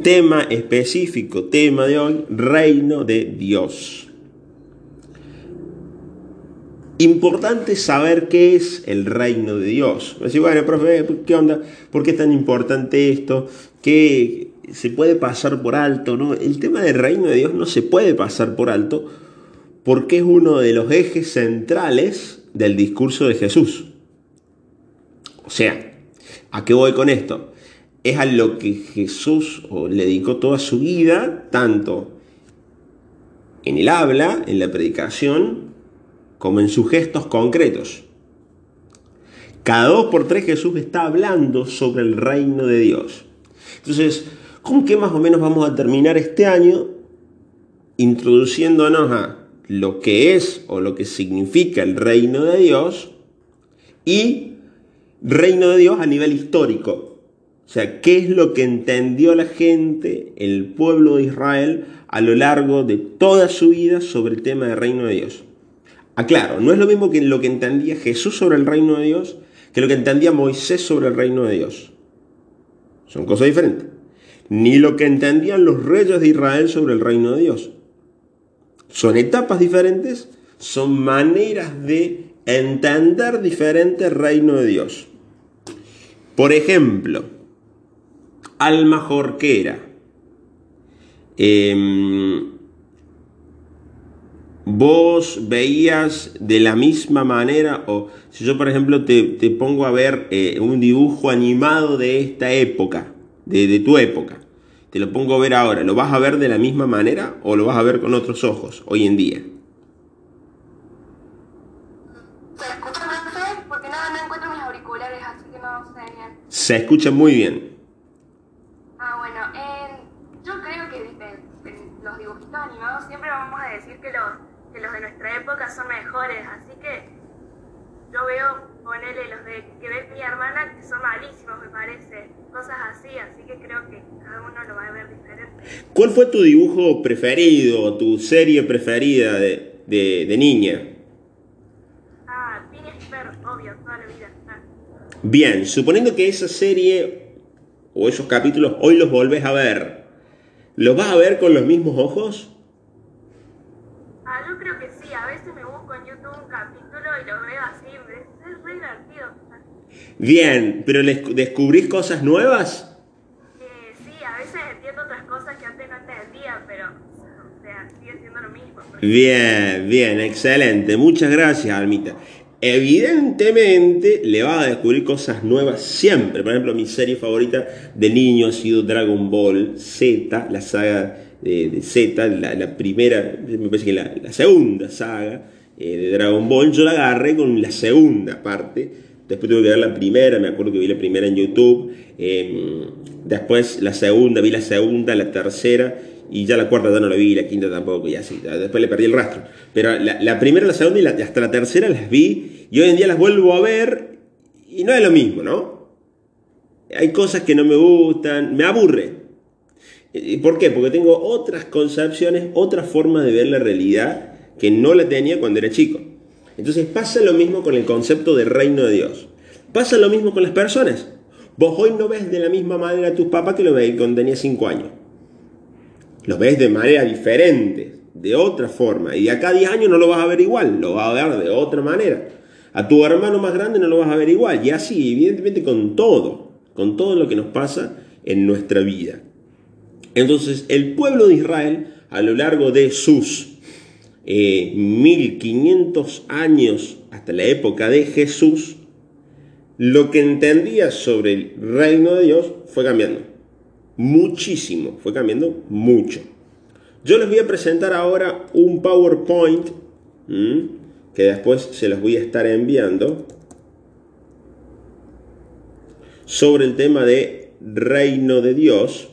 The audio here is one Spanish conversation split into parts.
Tema específico, tema de hoy, reino de Dios. Importante saber qué es el reino de Dios. Decir, bueno, profe, ¿qué onda? ¿Por qué es tan importante esto? ¿Qué se puede pasar por alto? ¿no? El tema del reino de Dios no se puede pasar por alto porque es uno de los ejes centrales del discurso de Jesús. O sea, ¿a qué voy con esto? Es a lo que Jesús le dedicó toda su vida, tanto en el habla, en la predicación, como en sus gestos concretos. Cada dos por tres Jesús está hablando sobre el reino de Dios. Entonces, ¿con qué más o menos vamos a terminar este año? Introduciéndonos a lo que es o lo que significa el reino de Dios y reino de Dios a nivel histórico. O sea, ¿qué es lo que entendió la gente, el pueblo de Israel, a lo largo de toda su vida sobre el tema del reino de Dios? Aclaro, no es lo mismo que lo que entendía Jesús sobre el reino de Dios que lo que entendía Moisés sobre el reino de Dios. Son cosas diferentes. Ni lo que entendían los reyes de Israel sobre el reino de Dios. Son etapas diferentes, son maneras de entender diferente el reino de Dios. Por ejemplo, alma jorquera. Eh, vos veías de la misma manera, o si yo por ejemplo te, pongo a ver eh, un dibujo animado de esta época, de, de, tu época, te lo pongo a ver ahora, ¿lo vas a ver de la misma manera o lo vas a ver con otros ojos hoy en día? Se escucha bien, porque no, no encuentro mis auriculares, así que no sé bien. Se escucha muy bien. Ah, bueno, en- yo creo que en, en los dibujitos animados siempre vamos a decir que los que los de son mejores, así que yo veo, ponele los de que ve mi hermana, que son malísimos, me parece, cosas así, así que creo que cada uno lo va a ver diferente. ¿Cuál fue tu dibujo preferido, tu serie preferida de, de- de niña? Ah, y obvio, toda la vida. Ah. Bien, suponiendo que esa serie o esos capítulos hoy los volvés a ver, ¿los vas a ver con los mismos ojos? Ah, yo creo que sí, a veces me busco en YouTube un capítulo y lo veo así, es, re divertido. Bien, pero les- descubrís cosas nuevas? Eh, sí, a veces entiendo otras cosas que antes no entendía, pero, o sea, sigue siendo lo mismo. Bien, bien, excelente. Muchas gracias, Almita. Evidentemente le vas a descubrir cosas nuevas siempre. Por ejemplo, mi serie favorita de niño ha sido Dragon Ball Z, la saga de, de Z, la, la primera, me parece que la, la segunda saga eh, de Dragon Ball. Yo la agarré con la segunda parte. Después tuve que ver la primera, me acuerdo que vi la primera en YouTube. eh, después la segunda, vi la segunda, la tercera. Y ya la cuarta ya no la vi, la quinta tampoco, y así. Después le perdí el rastro. Pero la, primera, la segunda y hasta la tercera las vi. Y hoy en día las vuelvo a ver. Y no es lo mismo, ¿no? Hay cosas que no me gustan, me aburre. ¿Y por qué? Porque tengo otras concepciones, otra forma de ver la realidad que no la tenía cuando era chico. Entonces pasa lo mismo con el concepto de reino de Dios. Pasa lo mismo con las personas. Vos hoy no ves de la misma manera a tus papás que lo veis cuando tenías 5 años. Los ves de manera diferente, de otra forma. Y de acá a 10 años no lo vas a ver igual, lo vas a ver de otra manera. A tu hermano más grande no lo vas a ver igual. Y así, evidentemente, con todo, con todo lo que nos pasa en nuestra vida. Entonces, el pueblo de Israel, a lo largo de sus eh, 1500 años hasta la época de Jesús, lo que entendía sobre el reino de Dios fue cambiando. Muchísimo, fue cambiando mucho. Yo les voy a presentar ahora un PowerPoint que después se los voy a estar enviando sobre el tema de reino de Dios.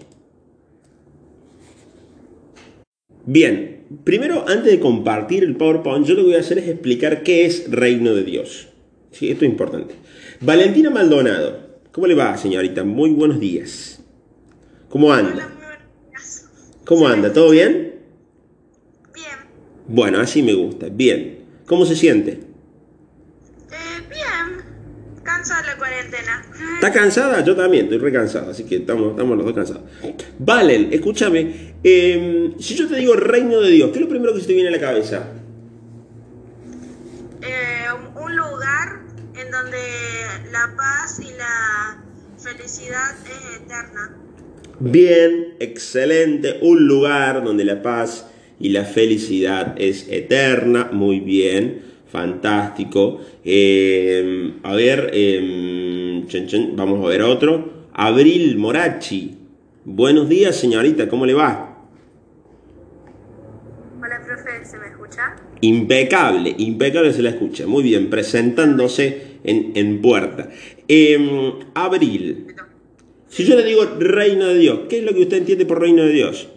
Bien, primero antes de compartir el PowerPoint, yo lo que voy a hacer es explicar qué es reino de Dios. Sí, esto es importante. Valentina Maldonado, ¿cómo le va, señorita? Muy buenos días. ¿Cómo anda? ¿Cómo anda? ¿Todo bien? Bien. Bueno, así me gusta. Bien. ¿Cómo se siente? ¿Estás cansada? Yo también, estoy re cansado, así que estamos, estamos los dos cansados. Valen, escúchame, eh, si yo te digo reino de Dios, ¿qué es lo primero que se te viene a la cabeza? Eh, un lugar en donde la paz y la felicidad es eterna. Bien, excelente, un lugar donde la paz y la felicidad es eterna, muy bien, fantástico. Eh, a ver, eh, chen, chen, vamos a ver otro. Abril Morachi. Buenos días, señorita, ¿cómo le va? Hola, profe, ¿se me escucha? Impecable, impecable se la escucha. Muy bien, presentándose en, en puerta. Eh, Abril, si yo le digo reino de Dios, ¿qué es lo que usted entiende por reino de Dios?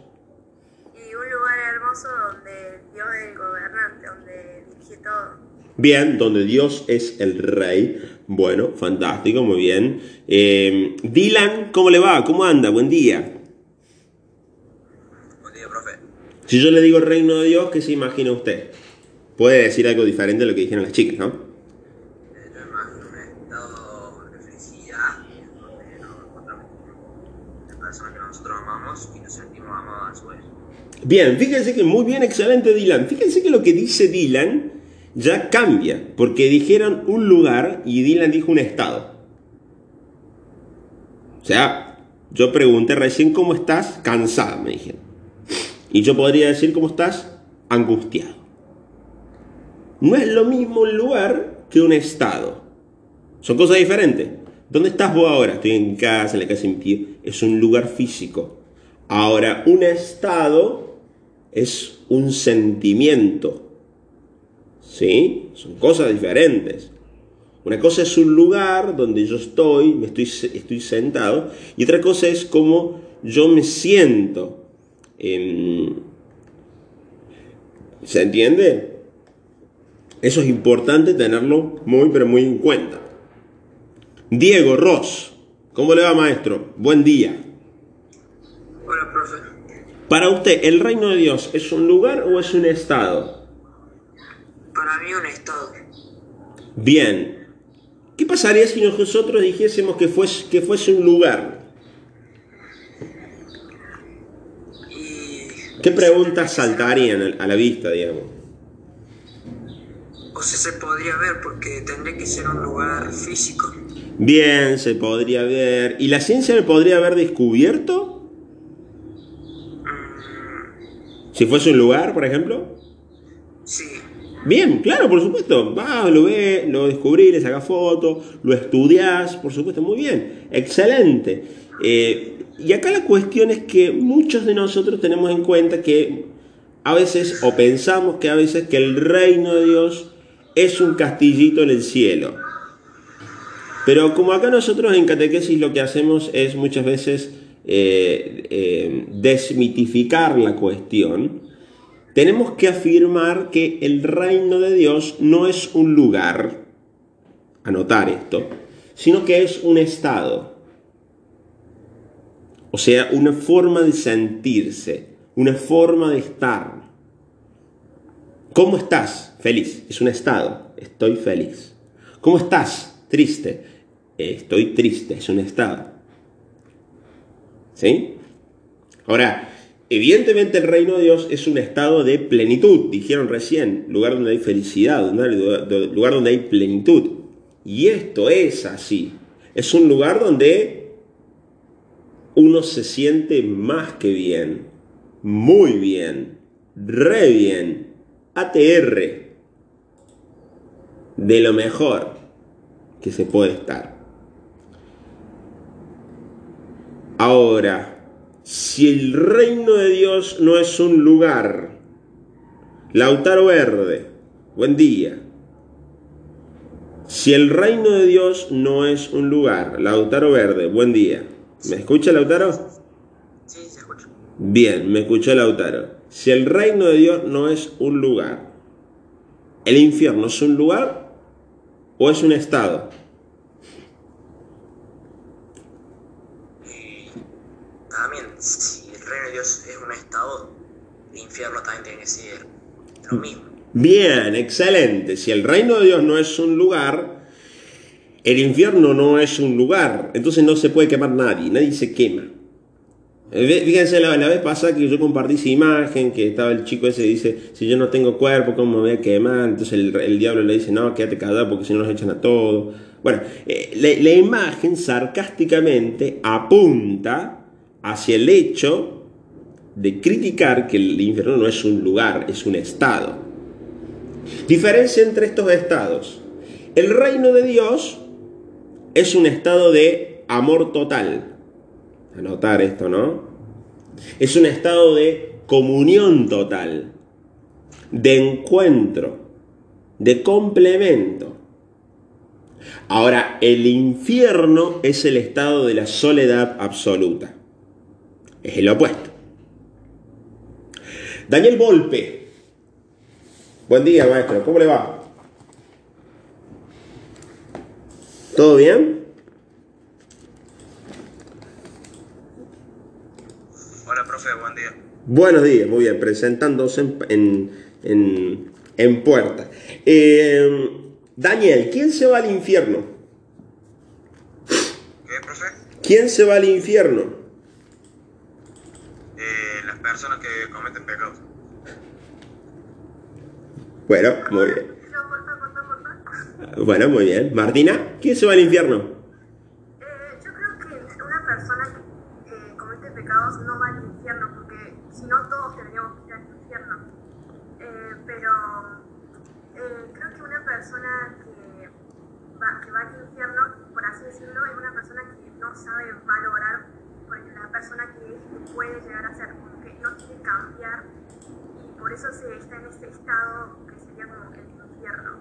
Y un lugar hermoso donde Dios es el gobernante, donde dirige todo. Bien, donde Dios es el rey. Bueno, fantástico, muy bien. Eh, Dylan, ¿cómo le va? ¿Cómo anda? Buen día. Buen día, profe. Si yo le digo reino de Dios, ¿qué se imagina usted? Puede decir algo diferente a lo que dijeron las chicas, ¿no? Bien, fíjense que muy bien, excelente Dylan. Fíjense que lo que dice Dylan ya cambia, porque dijeron un lugar y Dylan dijo un estado. O sea, yo pregunté recién cómo estás, cansada, me dijeron. Y yo podría decir cómo estás, angustiado. No es lo mismo un lugar que un estado. Son cosas diferentes. ¿Dónde estás vos ahora? Estoy en casa, en la casa en pie. Es un lugar físico. Ahora, un estado es un sentimiento. ¿Sí? Son cosas diferentes. Una cosa es un lugar donde yo estoy, me estoy, estoy sentado, y otra cosa es cómo yo me siento. ¿Se entiende? Eso es importante tenerlo muy, pero muy en cuenta. Diego Ross, ¿cómo le va maestro? Buen día. Hola, profe. Para usted, ¿el reino de Dios es un lugar o es un estado? Para mí un estado. Bien. ¿Qué pasaría si nosotros dijésemos que fuese, que fuese un lugar? Y... ¿Qué preguntas saltarían a la vista, digamos? O sea, se podría ver porque tendría que ser un lugar físico. Bien, se podría ver. ¿Y la ciencia lo podría haber descubierto? Si fuese un lugar, por ejemplo. Sí. Bien, claro, por supuesto. Va, lo ve, lo descubrí, le saca foto, lo estudias, por supuesto, muy bien. Excelente. Eh, y acá la cuestión es que muchos de nosotros tenemos en cuenta que a veces, o pensamos que a veces que el reino de Dios es un castillito en el cielo. Pero como acá nosotros en catequesis lo que hacemos es muchas veces eh, eh, desmitificar la cuestión, tenemos que afirmar que el reino de Dios no es un lugar, anotar esto, sino que es un estado. O sea, una forma de sentirse, una forma de estar. ¿Cómo estás? Feliz. Es un estado. Estoy feliz. ¿Cómo estás? Triste. Estoy triste. Es un estado. ¿Sí? Ahora, evidentemente el reino de Dios es un estado de plenitud. Dijeron recién, lugar donde hay felicidad, lugar donde hay plenitud. Y esto es así. Es un lugar donde uno se siente más que bien, muy bien, re bien, ATR, de lo mejor que se puede estar. Ahora, si el reino de Dios no es un lugar, Lautaro Verde, buen día. Si el reino de Dios no es un lugar, Lautaro Verde, buen día. ¿Me escucha Lautaro? Sí, se escucha. Bien, me escuchó Lautaro. Si el reino de Dios no es un lugar, ¿el infierno es un lugar o es un estado? También, si el reino de Dios es un estado, el infierno también tiene que ser lo mismo. Bien, excelente. Si el reino de Dios no es un lugar, El infierno no es un lugar, entonces no se puede quemar nadie, nadie se quema. Eh, fíjense la, vez pasada que yo compartí esa imagen, que estaba el chico ese dice, si yo no tengo cuerpo, ¿cómo me voy a quemar? Entonces el, el diablo le dice, no, quédate callado porque si no nos echan a todos. Bueno, eh, la, imagen sarcásticamente apunta hacia el hecho de criticar que el infierno no es un lugar, es un estado. Diferencia entre estos estados. El reino de Dios es un estado de amor total. Anotar esto, ¿no? Es un estado de comunión total, de encuentro, de complemento. Ahora, el infierno es el estado de la soledad absoluta. Es el opuesto. Daniel Volpe. Buen día, maestro. ¿Cómo le va? ¿Todo bien? Hola, profe, buen día. Buenos días, muy bien, presentándose en, en, en, en puerta. Eh, Daniel, ¿quién se va al infierno? ¿Qué, profe? ¿Quién se va al infierno? Eh, personas que cometen pecados. Bueno, muy bien. Bueno, muy bien. Martina, ¿quién se va al infierno? Eh, yo creo que una persona que eh, comete pecados no va al infierno, porque si no todos tendríamos que ir al infierno. Eh, pero creo que una persona que va, que va al infierno, por así decirlo, es una persona que no sabe valorar porque la persona que es que puede llegar a ser, no quiere cambiar y por eso se está en ese estado que sería como el infierno.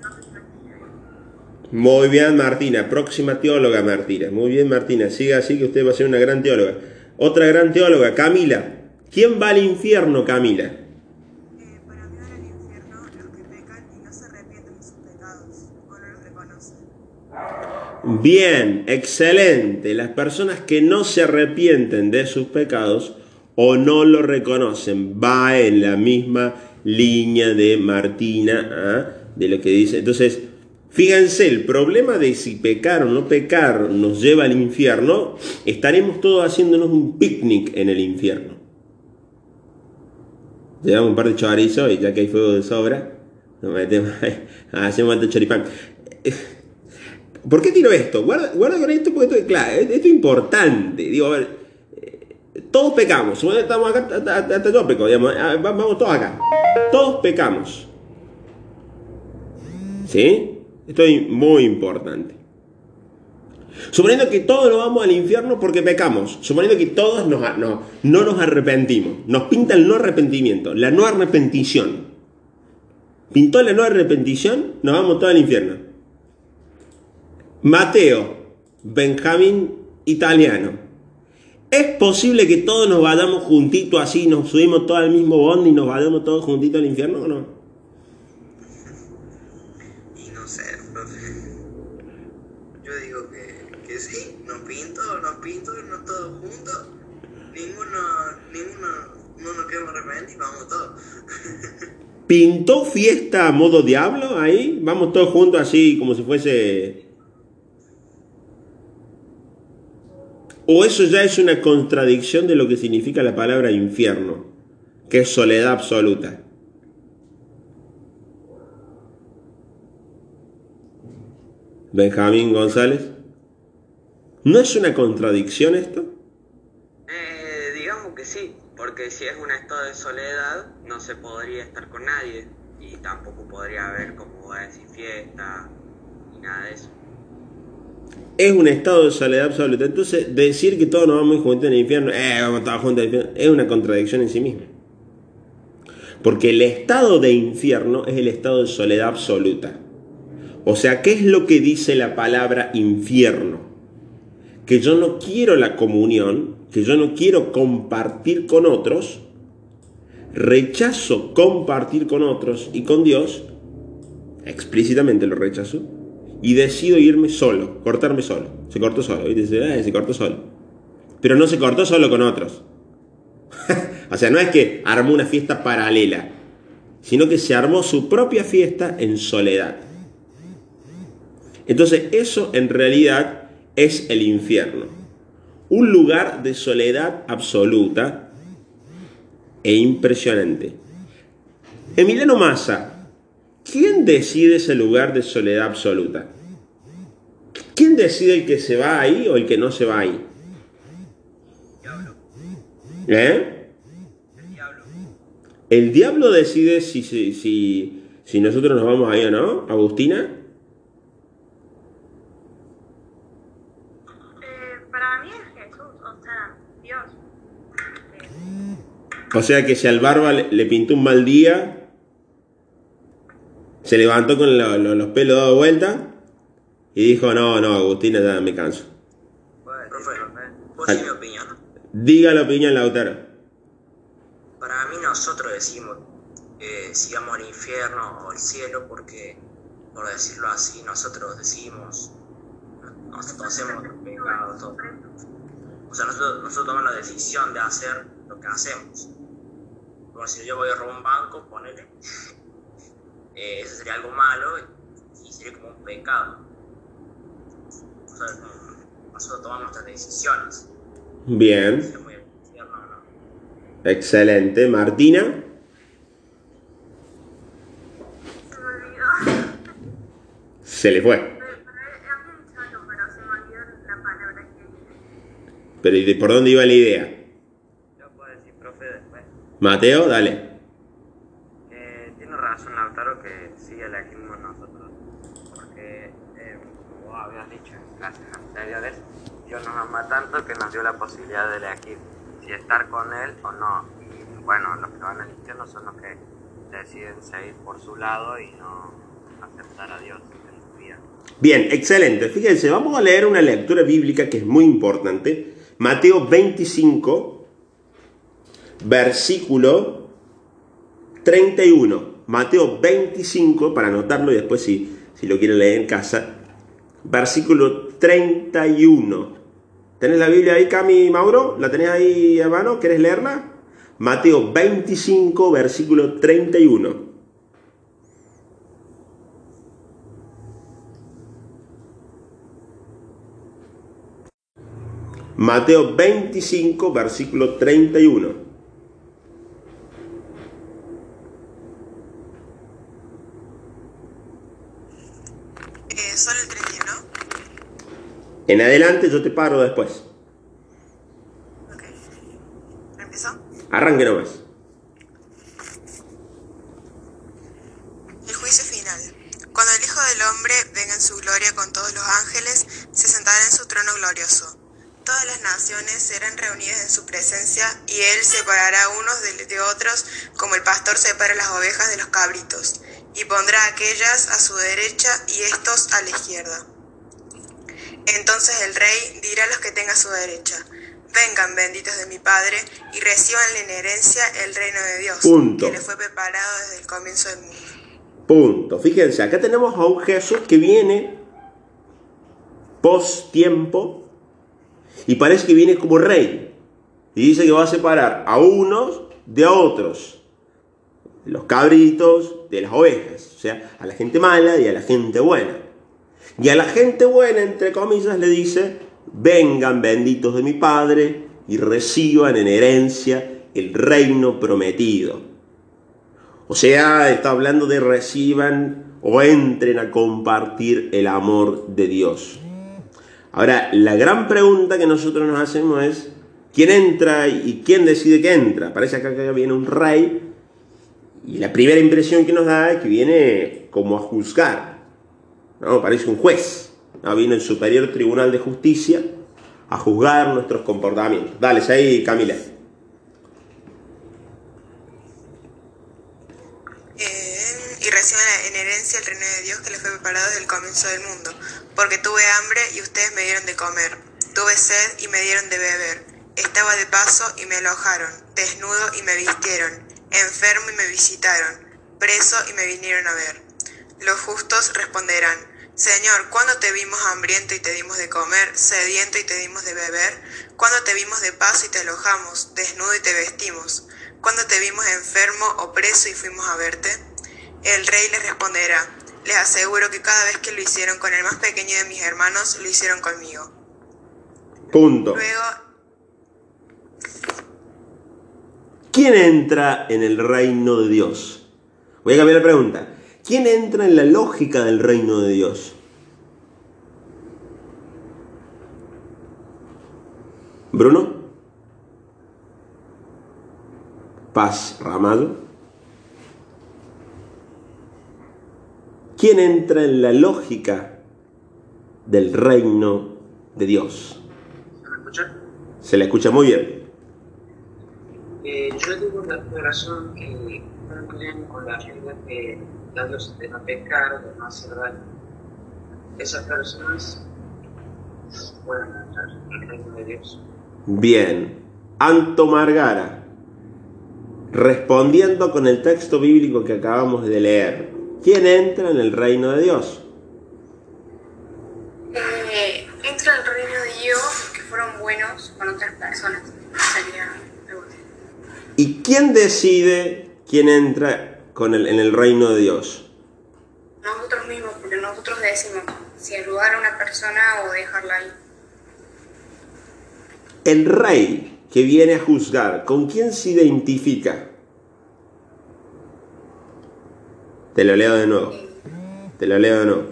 No sé si me entiende bien. Muy bien, Martina. Próxima teóloga, Martina. Muy bien, Martina. Siga así que usted va a ser una gran teóloga. Otra gran teóloga, Camila. ¿Quién va al infierno, Camila? Eh, para mí van al infierno los que pecan y no se arrepienten de sus pecados o no los reconocen. Bien, excelente. Las personas que no se arrepienten de sus pecados o no lo reconocen, va en la misma línea de Martina, ¿ah? de lo que dice. Entonces, fíjense, el problema de si pecar o no pecar nos lleva al infierno, estaremos todos haciéndonos un picnic en el infierno. Llevamos un par de chorizos y ya que hay fuego de sobra, nos metemos, hacemos alto choripán. ¿Por qué tiro esto? Guarda, guarda con esto porque esto, claro, esto es importante. Digo, a ver, eh, todos pecamos. Que Estamos acá, hasta, yo peco, digamos, va- vamos todos acá. Todos pecamos. ¿Sí? Esto es muy importante. Suponiendo que todos nos vamos al infierno porque pecamos, suponiendo que todos nos, no, no nos arrepentimos, nos pinta el no arrepentimiento, la no arrepentición. Pintó la no arrepentición, nos vamos todos al infierno. Mateo, Benjamín, italiano. ¿Es posible que todos nos vayamos juntitos así, nos subimos todos al mismo bondi y nos vayamos todos juntitos al infierno o no? Y no sé. Yo digo que, que sí, nos pinto, nos pinto, no todos juntos. Ninguno, ninguno, no nos queremos arrepentir, vamos todos. ¿Pintó fiesta a modo diablo ahí? Vamos todos juntos así como si fuese... ¿O eso ya es una contradicción de lo que significa la palabra infierno? Que es soledad absoluta. Benjamín González. ¿No es una contradicción esto? Eh, digamos que sí, porque si es un estado de soledad, no se podría estar con nadie y tampoco podría haber, como decir, fiesta ni nada de eso. Es un estado de soledad absoluta. Entonces, decir que todos nos vamos juntos en el infierno, eh, juntos al infierno, es una contradicción en sí misma. Porque el estado de infierno es el estado de soledad absoluta. O sea, ¿qué es lo que dice la palabra infierno? Que yo no quiero la comunión, que yo no quiero compartir con otros, rechazo compartir con otros y con Dios, explícitamente lo rechazo, y decido irme solo, cortarme solo. Se cortó solo, ¿viste? Dice, "Eh, se cortó solo. Pero no se cortó solo con otros. o sea, no es que armó una fiesta paralela, sino que se armó su propia fiesta en soledad. Entonces eso en realidad es el infierno. Un lugar de soledad absoluta e impresionante. Emiliano Massa, ¿quién decide ese lugar de soledad absoluta? ¿Quién decide el que se va ahí o el que no se va ahí? Diablo. ¿Eh? El diablo. ¿El diablo decide si, si, si, si nosotros nos vamos ahí o no, Agustina? Eh, para mí es Jesús, o sea, Dios. O sea que si al barba le, le pintó un mal día, se levantó con lo- lo- los pelos dados vuelta y dijo, no, no, Agustina, ya me canso. ¿Puedo decir, Profe, decir mi opinión? Diga la opinión, Lautaro. Para mí nosotros decimos eh, si vamos al infierno o al cielo porque, por decirlo así, nosotros decimos, nosotros hacemos los pecados, todo. O sea, nosotros, nosotros tomamos la decisión de hacer lo que hacemos. Como si yo voy a robar un banco, ponele, eh, eso sería algo malo y sería como un pecado. O sea, nosotros tomamos nuestras decisiones. Bien, Si infierno no. excelente. Martina, se me olvidó. se le fue. Pero, pero había dicho algo, pero se me olvidó la palabra que dije. Pero ¿y de por dónde iba la idea? Yo puedo decir, profe, después. Mateo, dale. Razón Lautaro que sí elegimos nosotros, porque eh, como vos habías dicho en clases anteriores, Dios nos ama tanto que nos dio la posibilidad de elegir si estar con Él o no. Y bueno, los que van al infierno son los que deciden seguir por su lado y no aceptar a Dios en su vida. Bien, excelente. Fíjense, vamos a leer una lectura bíblica que es muy importante. Mateo 25, versículo 31. Mateo 25, para anotarlo y después si, si lo quieren leer en casa. Versículo 31. ¿Tenés la Biblia ahí, Cami Mauro? ¿La tenés ahí a mano? ¿Querés leerla? Mateo 25, versículo 31. Mateo 25, versículo 31. Eh, solo el 31. En adelante yo te paro después. Ok. ¿Empezó? Arranque nomás. El juicio final. Cuando el Hijo del Hombre venga en su gloria con todos los ángeles, se sentará en su trono glorioso. Todas las naciones serán reunidas en su presencia y él separará unos de, de otros como el pastor separa las ovejas de los cabritos, y pondrá aquellas a su derecha y estos a la izquierda. Entonces el rey dirá a los que tenga a su derecha, vengan benditos de mi Padre y reciban en herencia el reino de Dios, Punto. que les fue preparado desde el comienzo del mundo. Punto. Fíjense, acá tenemos a un Jesús que viene post tiempo y parece que viene como rey. Y dice que va a separar a unos de a otros. Los cabritos de las ovejas. O sea, a la gente mala y a la gente buena. Y a la gente buena, entre comillas, le dice, vengan benditos de mi Padre y reciban en herencia el reino prometido. O sea, está hablando de reciban o entren a compartir el amor de Dios. Ahora, la gran pregunta que nosotros nos hacemos es, ¿quién entra y quién decide que entra? Parece acá que viene un rey y la primera impresión que nos da es que viene como a juzgar. ¿No? Parece un juez. ¿no? Viene el Superior Tribunal de Justicia a juzgar nuestros comportamientos. Dale, ahí, Camila. Y reciban en herencia el reino de Dios que les fue preparado desde el comienzo del mundo. Porque tuve hambre y ustedes me dieron de comer. Tuve sed y me dieron de beber. Estaba de paso y me alojaron. Desnudo y me vistieron. Enfermo y me visitaron. Preso y me vinieron a ver. Los justos responderán, Señor, ¿cuándo te vimos hambriento y te dimos de comer, sediento y te dimos de beber? ¿Cuándo te vimos de paso y te alojamos, desnudo y te vestimos? ¿Cuándo te vimos enfermo o preso y fuimos a verte? El rey les responderá, Les aseguro que cada vez que lo hicieron con el más pequeño de mis hermanos, lo hicieron conmigo. Punto. Luego, ¿Quién entra en el reino de Dios? Voy a cambiar la pregunta. ¿Quién entra en la lógica del reino de Dios? Bruno. Paz Ramallo. ¿Quién entra en la lógica del reino de Dios? ¿Se me escucha? Se le escucha muy bien. Eh, yo la razón que cumplen con la regla que De no pecar, de no hacer daño. Esas personas pueden entrar en el reino de Dios. Bien. Anto Margara, respondiendo con el texto bíblico que acabamos de leer, ¿quién entra en el reino de Dios? Eh, entra el reino de Dios los que fueron buenos con otras personas. Sería. ¿Y quién decide quién entra con el- en el reino de Dios? Nosotros mismos, porque nosotros decimos si ayudar a una persona o dejarla ahí. El rey que viene a juzgar, ¿con quién se identifica? Te lo leo de nuevo. Te lo leo de nuevo.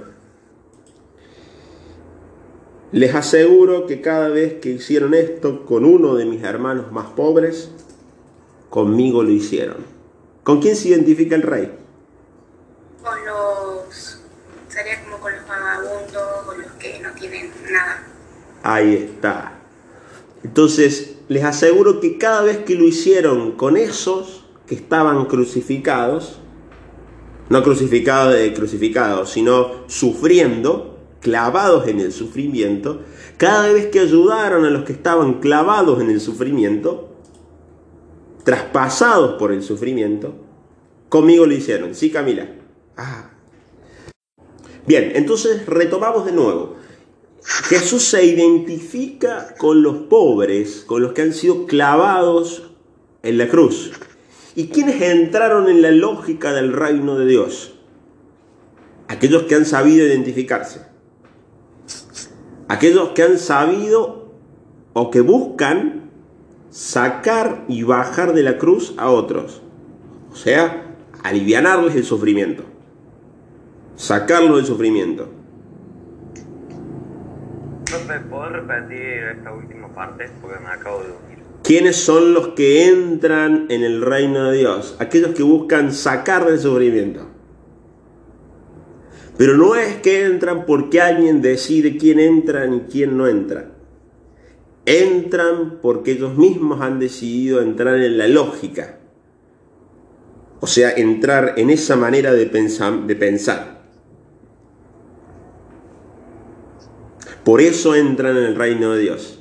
Les aseguro que cada vez que hicieron esto con uno de mis hermanos más pobres, conmigo lo hicieron. ¿Con quién se identifica el rey? Con los. Sería como con los vagabundos, con los que no tienen nada. Ahí está. Entonces, les aseguro que cada vez que lo hicieron con esos que estaban crucificados, no crucificados de crucificados, sino sufriendo, clavados en el sufrimiento, cada vez que ayudaron a los que estaban clavados en el sufrimiento, traspasados por el sufrimiento, conmigo lo hicieron. ¿Sí, Camila? Ah. Bien, entonces retomamos de nuevo. Jesús se identifica con los pobres, con los que han sido clavados en la cruz. ¿Y quiénes entraron en la lógica del reino de Dios? Aquellos que han sabido identificarse. Aquellos que han sabido o que buscan sacar y bajar de la cruz a otros. O sea, alivianarles el sufrimiento. Sacarlos del sufrimiento. Profe, ¿puedo repetir esta última parte? Porque me acabo de unir. ¿Quiénes son los que entran en el reino de Dios? Aquellos que buscan sacar del sufrimiento. Pero no es que entran porque alguien decide quién entra y quién no entra. Entran porque ellos mismos han decidido entrar en la lógica. O sea, entrar en esa manera de pensar. De pensar. Por eso entran en el reino de Dios.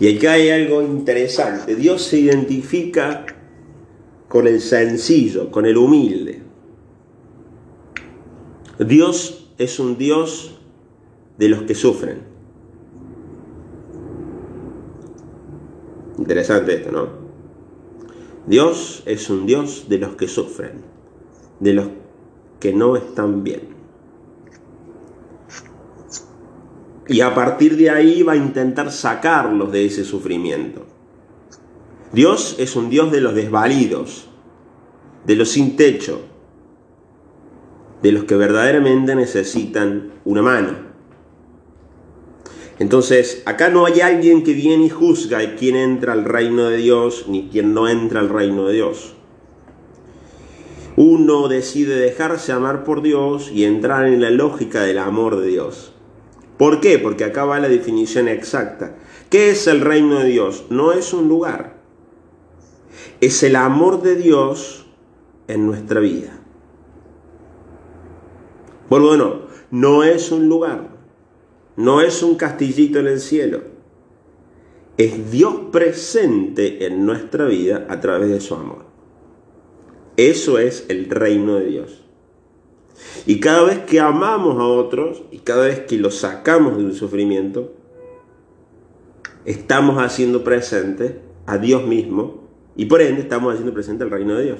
Y acá hay algo interesante. Dios se identifica con el sencillo, con el humilde. Dios es un Dios de los que sufren. Interesante esto, ¿no? Dios es un Dios de los que sufren, de los que no están bien. Y a partir de ahí va a intentar sacarlos de ese sufrimiento. Dios es un Dios de los desvalidos, de los sin techo, de los que verdaderamente necesitan una mano. Entonces, acá no hay alguien que viene y juzga quién entra al reino de Dios ni quién no entra al reino de Dios. Uno decide dejarse amar por Dios y entrar en la lógica del amor de Dios. ¿Por qué? Porque acá va la definición exacta. ¿Qué es el reino de Dios? No es un lugar. Es el amor de Dios en nuestra vida. De nuevo. No es un lugar. No es un castillito en el cielo. Es Dios presente en nuestra vida a través de su amor. Eso es el reino de Dios. Y cada vez que amamos a otros y cada vez que los sacamos del sufrimiento, estamos haciendo presente a Dios mismo y por ende estamos haciendo presente el reino de Dios.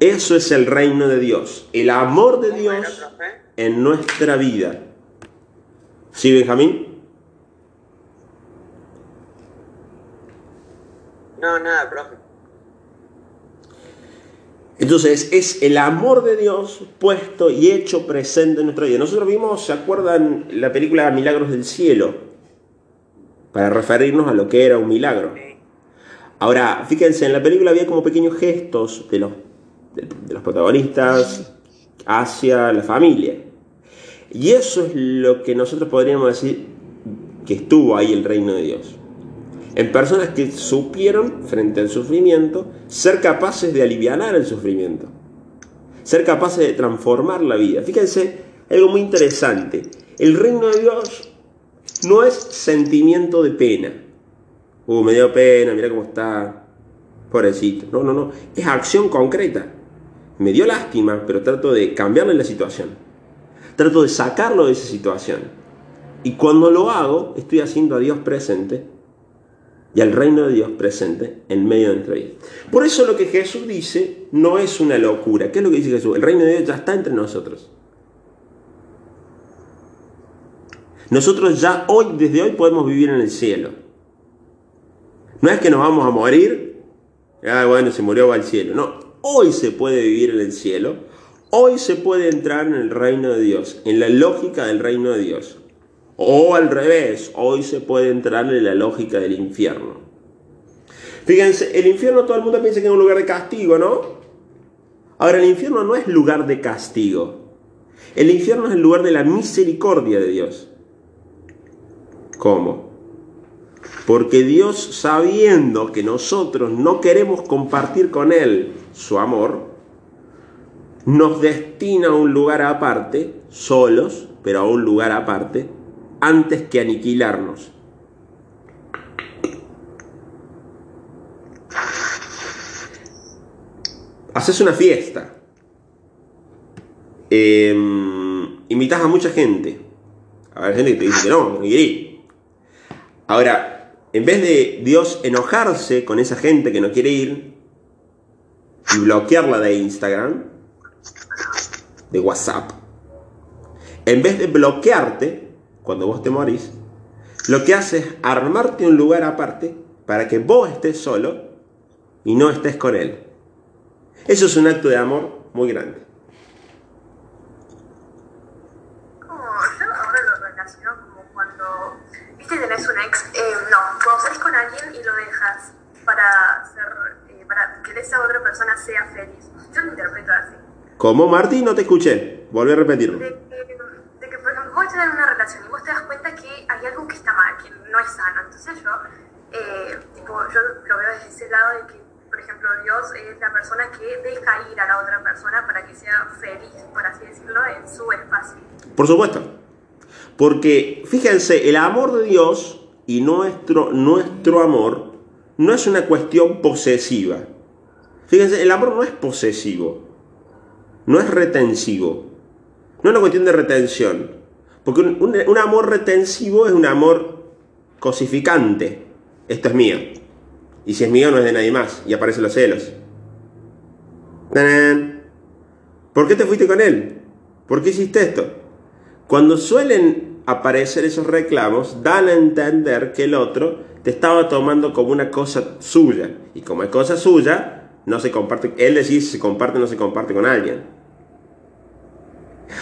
Eso es el reino de Dios, el amor de ¿Cómo era, Dios en nuestra vida. ¿Sí, Benjamín? No, nada, profe. Entonces es el amor de Dios puesto y hecho presente en nuestra vida. Nosotros vimos, ¿se acuerdan la película Milagros del Cielo? Para referirnos a lo que era un milagro. Ahora, fíjense, en la película había como pequeños gestos de los, de, los protagonistas hacia la familia. Y eso es lo que nosotros podríamos decir que estuvo ahí el reino de Dios. En personas que supieron, frente al sufrimiento, ser capaces de aliviar el sufrimiento. Ser capaces de transformar la vida. Fíjense, algo muy interesante. El reino de Dios no es sentimiento de pena. Uh, me dio pena, mira cómo está. Pobrecito. No, no, no. Es acción concreta. Me dio lástima, pero trato de cambiarle la situación. Trato de sacarlo de esa situación. Y cuando lo hago, estoy haciendo a Dios presente y al reino de Dios presente en medio de nuestra vida. Por eso lo que Jesús dice no es una locura. ¿Qué es lo que dice Jesús? El reino de Dios ya está entre nosotros. Nosotros ya hoy, desde hoy, podemos vivir en el cielo. No es que nos vamos a morir, ah, bueno, se murió, va al cielo. No, hoy se puede vivir en el cielo. Hoy se puede entrar en el reino de Dios, en la lógica del reino de Dios. O al revés, hoy se puede entrar en la lógica del infierno. Fíjense, el infierno todo el mundo piensa que es un lugar de castigo, ¿no? Ahora, el infierno no es lugar de castigo. El infierno es el lugar de la misericordia de Dios. ¿Cómo? Porque Dios, sabiendo que nosotros no queremos compartir con Él su amor, nos destina a un lugar aparte, solos, pero a un lugar aparte, antes que aniquilarnos. Haces una fiesta. Eh, invitas a mucha gente. A ver, gente que te dice que no, no. Ahora, en vez de Dios enojarse con esa gente que no quiere ir y bloquearla de Instagram, de WhatsApp, en vez de bloquearte, cuando vos te morís, lo que hace es armarte un lugar aparte para que vos estés solo y no estés con él. Eso es un acto de amor muy grande. Como, yo ahora lo relaciono como cuando, viste, tenés un ex, eh, no, cuando salís con alguien y lo dejas para ser, eh, para que esa otra persona sea feliz. Yo lo interpreto así. Como Martín, no te escuché. Volví a repetirlo. De, que- de que, por ejemplo, vos estás en una relación y vos te das cuenta que hay algo que está mal, que no es sano. Entonces yo, eh, tipo, yo lo veo desde ese lado de que, por ejemplo, Dios es la persona que deja ir a la otra persona para que sea feliz, por así decirlo, en su espacio. Por supuesto. Porque, fíjense, el amor de Dios y nuestro, nuestro amor no es una cuestión posesiva. Fíjense, el amor no es posesivo. No es retensivo. No es una cuestión de retención. Porque un, un- amor retensivo es un amor cosificante. Esto es mío. Y si es mío no es de nadie más. Y aparecen los celos. ¿Por qué te fuiste con él? ¿Por qué hiciste esto? Cuando suelen aparecer esos reclamos, dan a entender que el otro te estaba tomando como una cosa suya. Y como es cosa suya, no se comparte. Él decide si se comparte o no se comparte con alguien.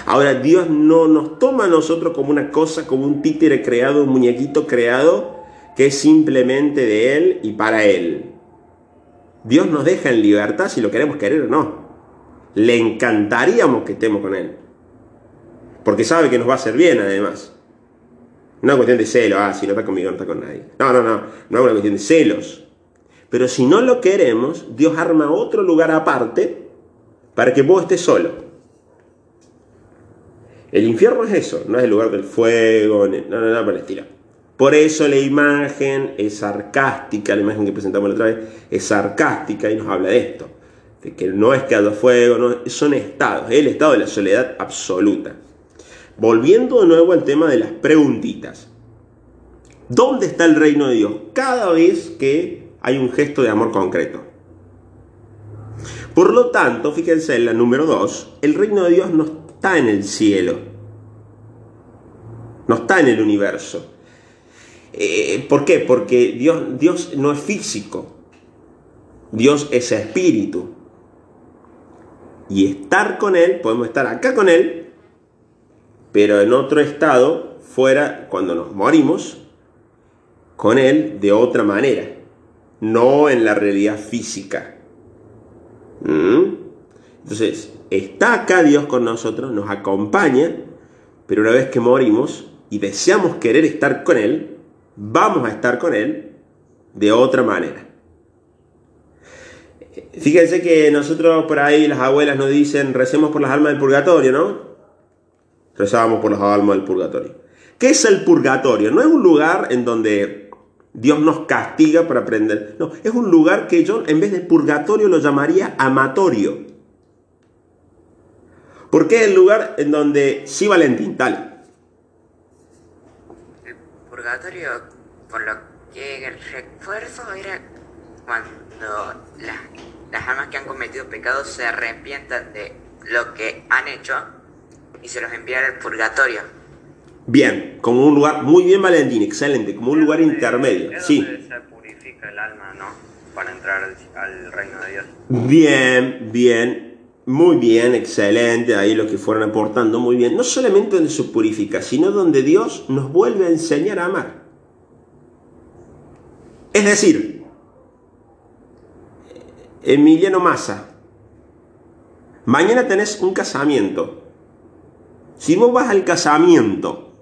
Ahora, Dios no nos toma a nosotros como una cosa, como un títere creado, un muñequito creado, que es simplemente de Él y para Él. Dios nos deja en libertad si lo queremos querer o no. Le encantaríamos que estemos con Él. Porque sabe que nos va a hacer bien además. No es cuestión de celos, ah, si no está conmigo no está con nadie. No, no, no, no es una cuestión de celos. Pero si no lo queremos, Dios arma otro lugar aparte para que vos estés solo. El infierno es eso, no es el lugar del fuego, no, no, no, por el estilo. Por eso la imagen es sarcástica, la imagen que presentamos la otra vez es sarcástica y nos habla de esto. De que no es que haya fuego, no, son estados, es el estado de la soledad absoluta. Volviendo de nuevo al tema de las preguntitas. ¿Dónde está el reino de Dios? Cada vez que hay un gesto de amor concreto. Por lo tanto, fíjense en la número 2, el reino de Dios no está en el cielo, no está en el universo. Eh, ¿Por qué? Porque Dios, Dios no es físico, Dios es espíritu. Y estar con Él, podemos estar acá con Él, pero en otro estado, fuera, cuando nos morimos, con Él de otra manera, no en la realidad física. ¿Mm? Entonces, está acá Dios con nosotros, nos acompaña, pero una vez que morimos y deseamos querer estar con Él, vamos a estar con Él de otra manera. Fíjense que nosotros por ahí, las abuelas nos dicen, recemos por las almas del purgatorio, ¿no? Rezábamos por las almas del purgatorio. ¿Qué es el purgatorio? No es un lugar en donde Dios nos castiga para aprender. No, es un lugar que yo en vez de purgatorio lo llamaría amatorio. ¿Por qué es el lugar en donde sí Valentín, tal? El purgatorio, por lo que refuerzo, era cuando las almas que han cometido pecados se arrepientan de lo que han hecho y se los envían al purgatorio. Bien, como un lugar, muy bien Valentín, excelente, como un lugar intermedio, Es sí. donde se purifica el alma, ¿no? Para entrar al, al reino de Dios. Bien, bien, muy bien, excelente, ahí lo que fueron aportando, muy bien. No solamente donde se purifica, sino donde Dios nos vuelve a enseñar a amar. Es decir, Emiliano Massa, mañana tenés un casamiento. Si vos vas al casamiento,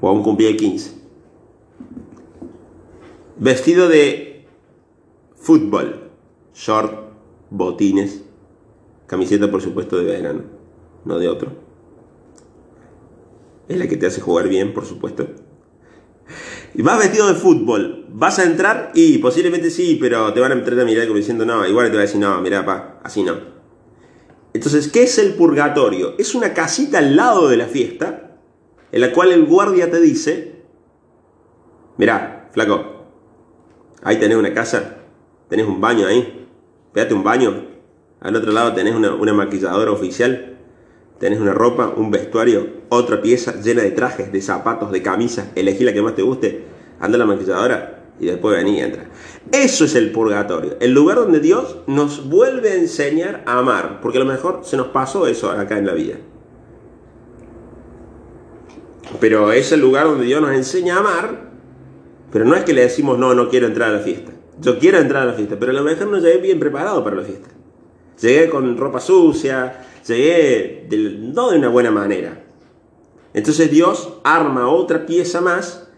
o a un cumpleaños 15, vestido de fútbol, short, botines, camiseta por supuesto de verano, no de otro. Es la que te hace jugar bien, por supuesto. Y vas vestido de fútbol, vas a entrar y posiblemente sí, pero te van a entrar a mirar como diciendo no, igual te va a decir no, mira, pa, así no. Entonces, ¿qué es el purgatorio? Es una casita al lado de la fiesta, en la cual el guardia te dice, mirá, flaco, ahí tenés una casa, tenés un baño ahí, pégate un baño, al otro lado tenés una, una maquilladora oficial, tenés una ropa, un vestuario, otra pieza llena de trajes, de zapatos, de camisas, elegí la que más te guste, anda a la maquilladora y después vení y entra. Eso es el purgatorio, el lugar donde Dios nos vuelve a enseñar a amar, porque a lo mejor se nos pasó eso acá en la vida. Pero es el lugar donde Dios nos enseña a amar, pero no es que le decimos no, no quiero entrar a la fiesta. Yo quiero entrar a la fiesta, pero a lo mejor no llegué bien preparado para la fiesta. Llegué con ropa sucia, llegué no de una buena manera. Entonces Dios arma otra pieza más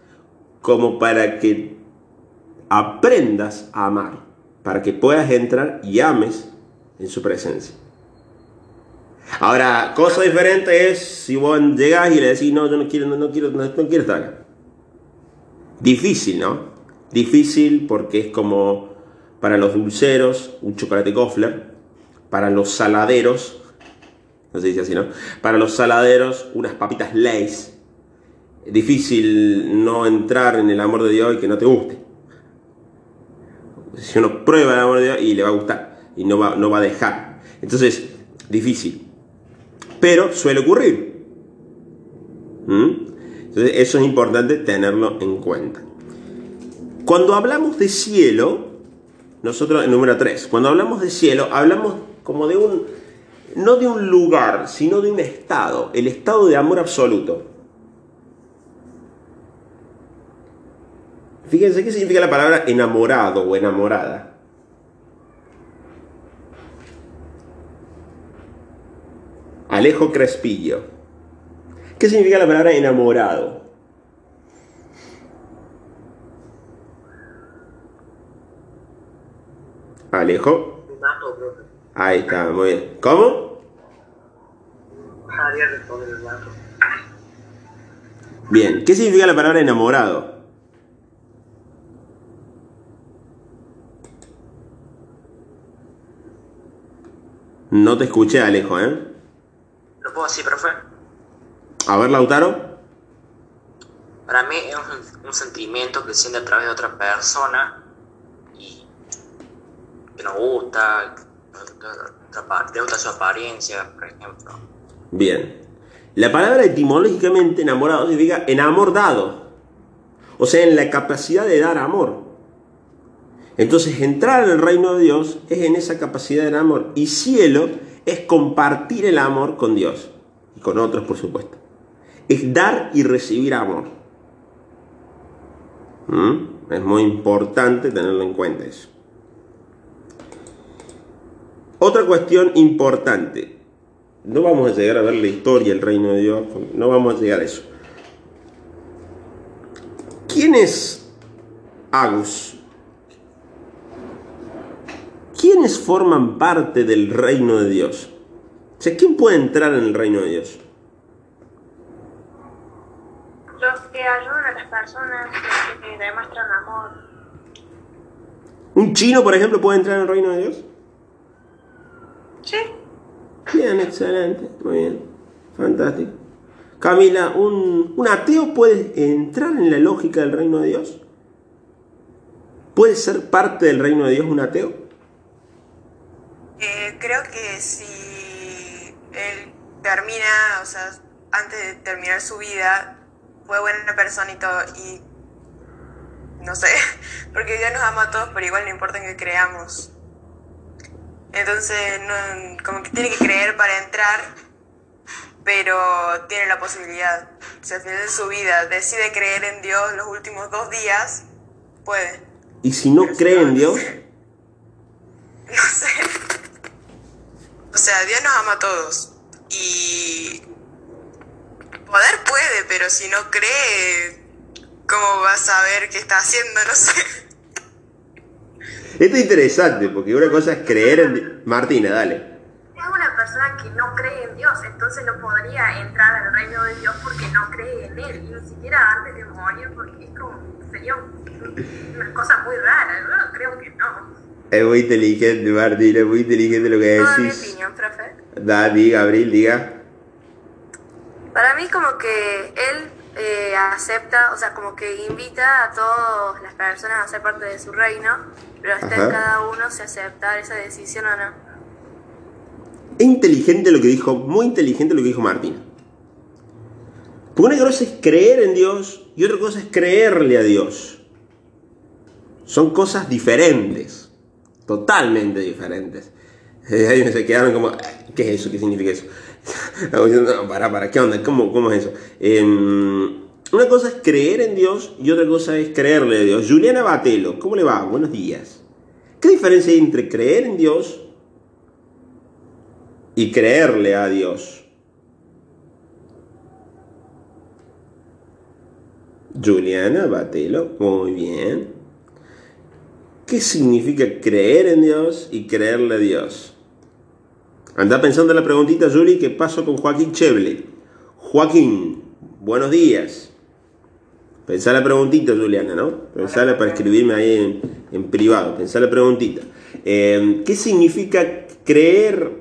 como para que aprendas a amar, para que puedas entrar y ames en su presencia. Ahora, cosa diferente es si vos llegás y le decís, no, yo no quiero, no, no quiero, no, no quiero estar acá. Difícil, ¿no? Difícil porque es como para los dulceros un chocolate gofler, para los saladeros, no se dice así, ¿no? Para los saladeros unas papitas Lays. Difícil no entrar en el amor de Dios y que no te guste. Si uno prueba el amor de Dios y le va a gustar y no va, no va a dejar. Entonces, difícil. Pero suele ocurrir. ¿Mm? Entonces, eso es importante tenerlo en cuenta. Cuando hablamos de cielo, nosotros, número 3, cuando hablamos de cielo, hablamos como de un, no de un lugar, sino de un estado, el estado de amor absoluto. Fíjense qué significa la palabra enamorado o enamorada. Alejo Crespillo. ¿Qué significa la palabra enamorado? Alejo. Me mato, profe. Ahí está, muy bien. ¿Cómo? Haría responder el mato. Bien. ¿Qué significa la palabra enamorado? No te escuché, Alejo, ¿eh? ¿Lo puedo decir, profe? A ver, Lautaro. Para mí es un, un sentimiento que siente a través de otra persona y que nos gusta, que te gusta su apariencia, por ejemplo. Bien. La palabra etimológicamente enamorado significa enamordado. O sea, en la capacidad de dar amor. Entonces, entrar en el reino de Dios es en esa capacidad de dar amor. Y cielo es compartir el amor con Dios. Y con otros, por supuesto. Es dar y recibir amor. ¿Mm? Es muy importante tenerlo en cuenta eso. Otra cuestión importante. No vamos a llegar a ver la historia del reino de Dios. No vamos a llegar a eso. ¿Quién es Agus? ¿Quiénes forman parte del reino de Dios? O sea, ¿quién puede entrar en el reino de Dios? Los que ayudan a las personas, los que demuestran amor. ¿Un chino, por ejemplo, puede entrar en el reino de Dios? Sí. Bien, excelente, muy bien, fantástico. Camila, ¿un, ¿un ateo puede entrar en la lógica del reino de Dios? ¿Puede ser parte del reino de Dios un ateo? Eh, creo que si él termina, o sea, antes de terminar su vida, fue buena persona y todo, y no sé, porque Dios nos ama a todos, pero igual no importa en que creamos. Entonces, no, como que tiene que creer para entrar, pero tiene la posibilidad. Si al final de su vida decide creer en Dios los últimos dos días, puede. ¿Y si no cree en Dios? No sé. O sea, Dios nos ama a todos. Y poder puede, pero si no cree, ¿cómo va a saber qué está haciendo? No sé. Esto es interesante, porque una cosa es creer en... Martina, dale. Es una persona que no cree en Dios, entonces no podría entrar al reino de Dios porque no cree en Él, y ni siquiera antes de morir, porque es como, sería una cosa muy rara, ¿no? Creo que no. Es muy inteligente, Martina, es muy inteligente lo que Toda mi decís. opinión, profe. Da, diga, Abril, diga. Para mí como que él eh, acepta, o sea, como que invita a todas las personas a ser parte de su reino, pero está Ajá. en cada uno si aceptar esa decisión o no. Es inteligente lo que dijo, muy inteligente lo que dijo Martina. Porque una cosa es creer en Dios y otra cosa es creerle a Dios. Son cosas diferentes, totalmente diferentes. Eh, Ahí se quedaron como, ¿qué es eso? ¿Qué significa eso? No, para, para, ¿qué onda? ¿Cómo, cómo es eso? Em, una cosa es creer en Dios y otra cosa es creerle a Dios. Juliana Batelo, ¿cómo le va? Buenos días. ¿Qué diferencia hay entre creer en Dios y creerle a Dios. Juliana Batelo, muy bien. ¿Qué significa creer en Dios y creerle a Dios? Anda pensando en la preguntita, Juli, ¿qué pasó con Joaquín Cheble? Joaquín, buenos días. Pensá la preguntita, Juliana, ¿no? Pensala para escribirme ahí en, privado. Pensá la preguntita. Eh, ¿Qué significa creer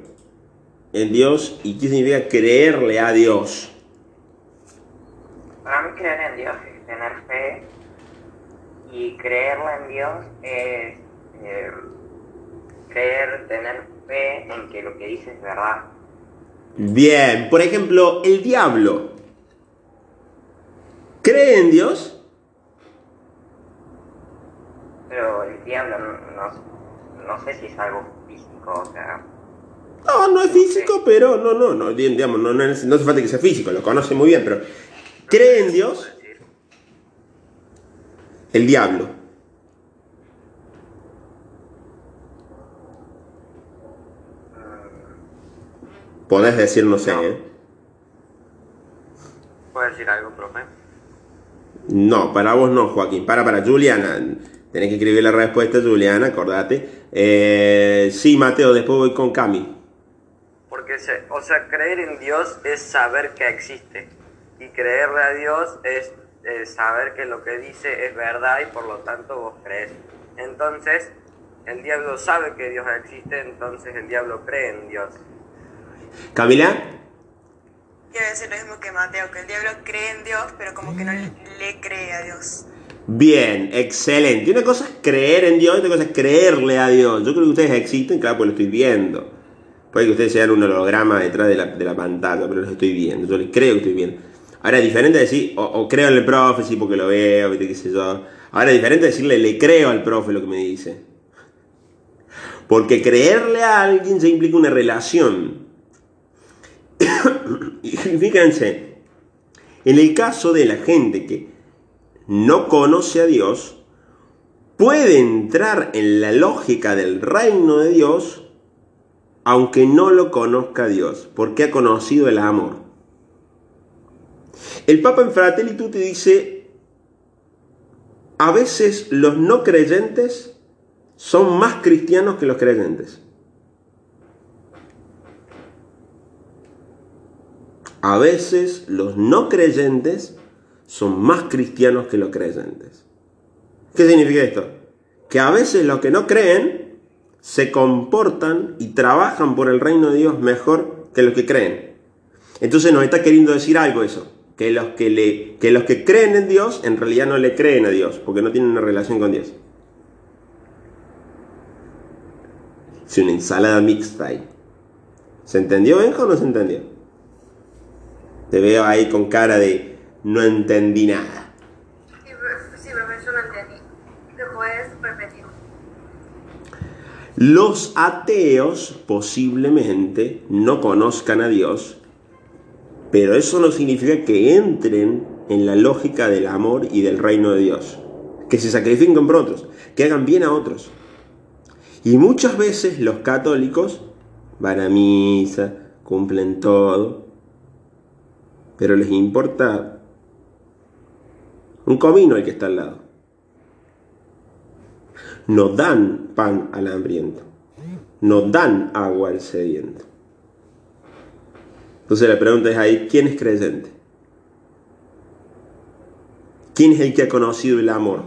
en Dios y qué significa creerle a Dios? Para mí creer en Dios es tener fe y creerle en Dios es eh, creer, tener fe en que lo que dice es verdad. Bien, por ejemplo, el diablo. ¿Cree en Dios? Pero el diablo no, no, sé si es algo físico, o sea, No, no es físico, pero no, no, no, di- digamos, no, no, no hace falta que sea físico, lo conoce muy bien, pero ¿cree en Dios? El diablo. Podés decir, no sé, ¿eh? ¿Puedo decir algo, profe? No, para vos no, Joaquín. Para, para, Juliana. Tenés que escribir la respuesta, Juliana, acordate. Eh, sí, Mateo, después voy con Cami. Porque, se- o sea, creer en Dios es saber que existe. Y creerle a Dios es eh, saber que lo que dice es verdad y por lo tanto vos crees. Entonces, el diablo sabe que Dios existe, entonces el diablo cree en Dios. Camila, Quiero decir lo mismo que Mateo, que el diablo cree en Dios, pero como que no le, le cree a Dios. Bien, excelente. Una cosa es creer en Dios y otra cosa es creerle a Dios. Yo creo que ustedes existen, claro, pues lo estoy viendo. Puede que ustedes sean un holograma detrás de la, de la pantalla, pero los estoy viendo. Yo les creo que estoy viendo. Ahora es diferente decir, o, creo en el profe, sí, porque lo veo, viste qué sé yo. Ahora es diferente decirle, le creo al profe lo que me dice. Porque creerle a alguien ya implica una relación. y fíjense, en el caso de la gente que no conoce a Dios, puede entrar en la lógica del reino de Dios, aunque no lo conozca Dios, porque ha conocido el amor. El Papa en Fratelli Tutti dice, a veces los no creyentes son más cristianos que los creyentes. A veces los no creyentes son más cristianos que los creyentes. ¿Qué significa esto? Que a veces los que no creen se comportan y trabajan por el reino de Dios mejor que los que creen. Entonces nos está queriendo decir algo eso, que los que, le, que los que creen en Dios en realidad no le creen a Dios, porque no tienen una relación con Dios. Es una ensalada mixta ahí. ¿Se entendió, Benjo, o no se entendió? Te veo ahí con cara de no entendí nada. Sí, profe, sí, profe, yo no entendí. ¿Te puedes repetir? Los ateos posiblemente no conozcan a Dios, pero eso no significa que entren en la lógica del amor y del reino de Dios. Que se sacrifiquen por otros, que hagan bien a otros. Y muchas veces los católicos van a misa, cumplen todo, pero les importa un comino el que está al lado. No dan pan al hambriento. No dan agua al sediento. Entonces la pregunta es ahí, ¿quién es creyente? ¿Quién es el que ha conocido el amor?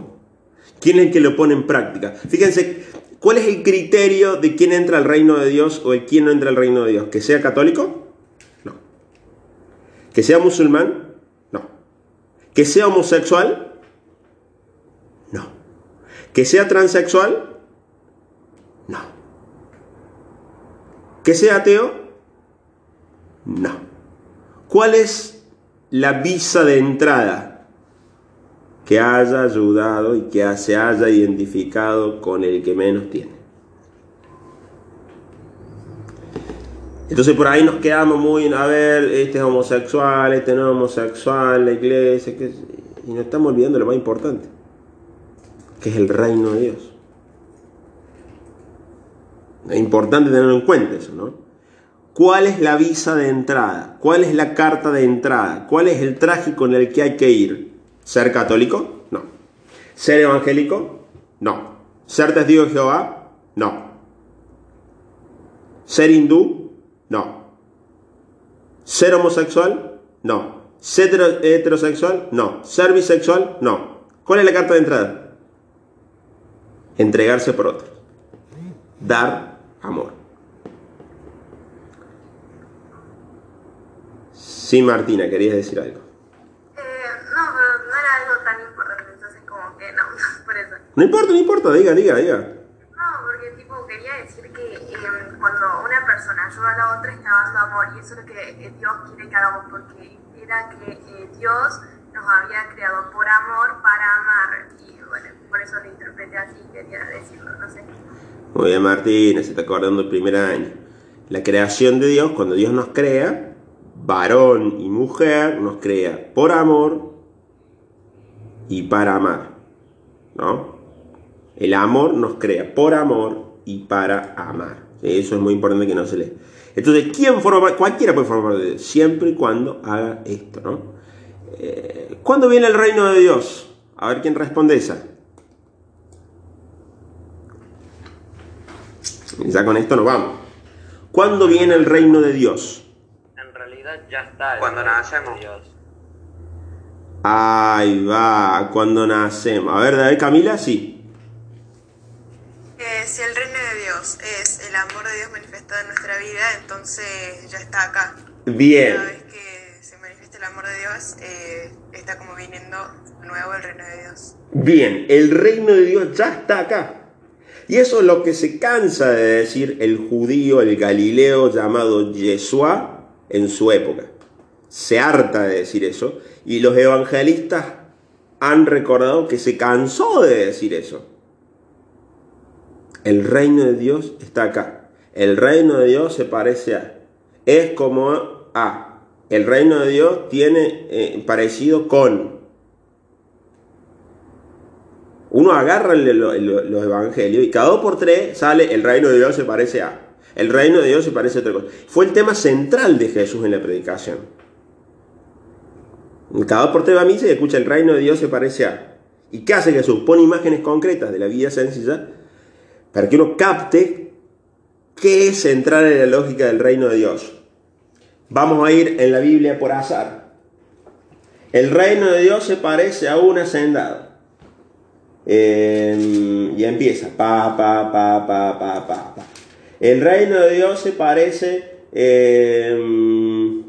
¿Quién es el que lo pone en práctica? Fíjense, ¿cuál es el criterio de quién entra al reino de Dios o de quién no entra al reino de Dios? ¿Que sea católico? No. ¿Que sea musulmán? No. ¿Que sea homosexual? No. ¿Que sea transexual? No. ¿Que sea ateo? ¿Cuál es la visa de entrada? Que haya ayudado y que se haya identificado con el que menos tiene. Entonces por ahí nos quedamos muy, a ver, este es homosexual, este no es homosexual, la iglesia, que, y nos estamos olvidando lo más importante, que es el reino de Dios. Es importante tenerlo en cuenta eso, ¿no? ¿Cuál es la visa de entrada? ¿Cuál es la carta de entrada? ¿Cuál es el traje con el que hay que ir? ¿Ser católico? No. ¿Ser evangélico? No. ¿Ser testigo de Jehová? No. ¿Ser hindú? No. ¿Ser homosexual? No. ¿Ser hetero- heterosexual? No. ¿Ser bisexual? No. ¿Cuál es la carta de entrada? Entregarse por otro. Dar amor. Sí, Martina, querías decir algo. Eh, no, pero no era algo tan importante, entonces como que no, por eso. No importa, no importa, diga, diga, diga. No, porque tipo quería decir que eh, cuando una persona ayuda a la otra está dando amor y eso es lo que Dios quiere que hagamos porque era que eh, Dios nos había creado por amor para amar y bueno, por eso lo interpreté así quería decirlo, no sé. Muy bien, Martina, se está acordando el primer año. La creación de Dios, cuando Dios nos crea, varón y mujer, nos crea por amor y para amar. ¿No? El amor nos crea por amor y para amar. Eso es muy importante que no se lee. Entonces, ¿quién forma? Cualquiera puede formar de Dios, siempre y cuando haga esto, ¿no? Eh, ¿Cuándo viene el reino de Dios? A ver quién responde esa. Ya con esto nos vamos. ¿Cuándo viene el reino de Dios? Ya está. Cuando nacemos. Ahí va, cuando nacemos. A ver, David Camila, sí. Eh, si el reino de Dios es el amor de Dios manifestado en nuestra vida, entonces ya está acá. Cada Bien. vez que se manifiesta el amor de Dios, eh, está como viniendo nuevo el reino de Dios. Bien, el reino de Dios ya está acá. Y eso es lo que se cansa de decir el judío, el galileo llamado Yeshua en su época. Se harta de decir eso. Y los evangelistas han recordado que se cansó de decir eso. El reino de Dios está acá. El reino de Dios se parece a. Es como a. El reino de Dios tiene eh, parecido con. Uno agarra los evangelios y cada dos por tres sale el reino de Dios se parece a. El reino de Dios se parece a otra cosa. Fue el tema central de Jesús en la predicación. Cada dos por tres va a misa y escucha el reino de Dios se parece a. ¿Y qué hace Jesús? Pone imágenes concretas de la vida sencilla para que uno capte qué es central en la lógica del reino de Dios. Vamos a ir en la Biblia por azar. El reino de Dios se parece a un hacendado. Eh, y empieza. Pa, pa, pa, pa, pa, pa, pa. El reino de Dios se parece eh,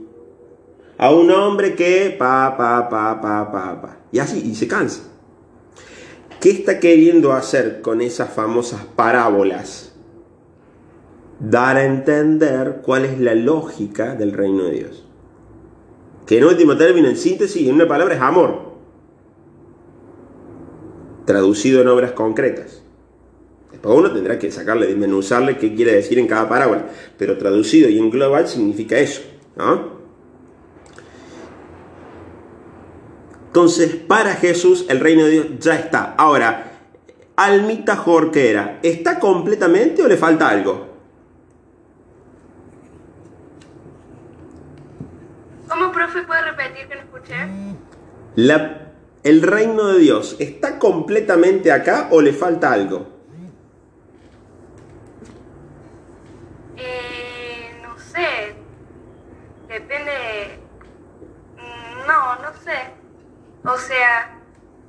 a un hombre que pa, pa, pa, pa, pa, pa. Y así, y se cansa. ¿Qué está queriendo hacer con esas famosas parábolas? Dar a entender cuál es la lógica del reino de Dios. Que en último término, en síntesis, en una palabra es amor. Traducido en obras concretas. Después uno tendrá que sacarle, desmenuzarle qué quiere decir en cada parábola. Pero traducido y en global significa eso. ¿no? Entonces, para Jesús el reino de Dios ya está. Ahora, Almita Jorquera, ¿está completamente o le falta algo? ¿Cómo, profe, puede repetir que no escuché? La- ¿El reino de Dios está completamente acá o le falta algo? Eh, no sé. Depende. Mm, No, no sé. O sea,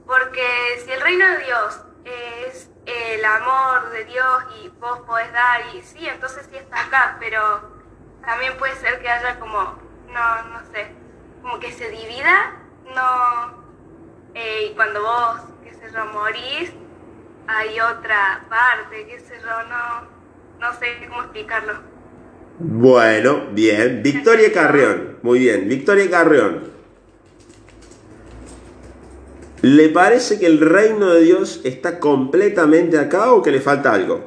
porque si el reino de Dios es el amor de Dios y vos podés dar, y sí, entonces sí está acá, pero también puede ser que haya como, no, no sé, como que se divida, no. eh, y cuando vos, qué sé yo, morís, hay otra parte, qué sé yo, no, no sé cómo explicarlo. Bueno, bien. Victoria Carrión. Muy bien. Victoria Carrión. ¿Le parece que el reino de Dios está completamente acá o que le falta algo?